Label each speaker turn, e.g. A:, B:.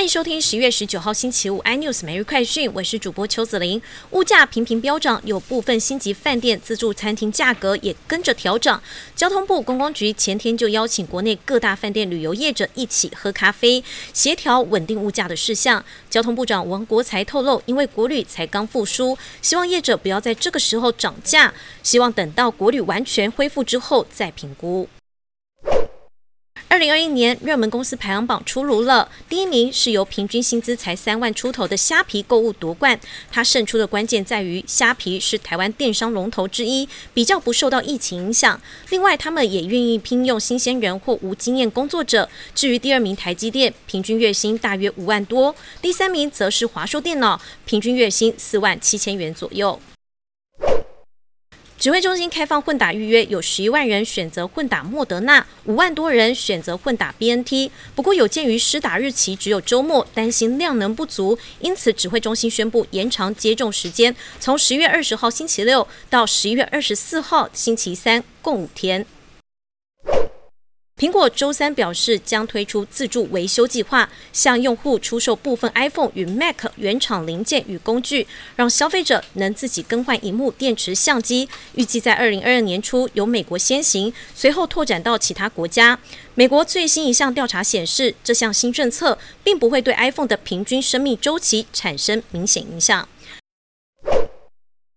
A: 欢迎收听十月十九号星期五 iNews 每日快讯，我是主播邱子玲。物价频频飙涨，有部分星级饭店自助餐厅价格也跟着调涨。交通部观光局前天就邀请国内各大饭店旅游业者一起喝咖啡，协调稳定物价的事项。交通部长王国才透露，因为国旅才刚复苏，希望业者不要在这个时候涨价，希望等到国旅完全恢复之后再评估。二零二一年热门公司排行榜出炉了，第一名是由平均薪资才三万出头的虾皮购物夺冠。它胜出的关键在于虾皮是台湾电商龙头之一，比较不受到疫情影响。另外，他们也愿意聘用新鲜人或无经验工作者。至于第二名台积电，平均月薪大约五万多；第三名则是华硕电脑，平均月薪四万七千元左右。指挥中心开放混打预约，有十一万人选择混打莫德纳，五万多人选择混打 BNT。不过有鉴于施打日期只有周末，担心量能不足，因此指挥中心宣布延长接种时间，从十月二十号星期六到十一月二十四号星期三，共五天。苹果周三表示，将推出自助维修计划，向用户出售部分 iPhone 与 Mac 原厂零件与工具，让消费者能自己更换荧幕、电池、相机。预计在二零二二年初由美国先行，随后拓展到其他国家。美国最新一项调查显示，这项新政策并不会对 iPhone 的平均生命周期产生明显影响。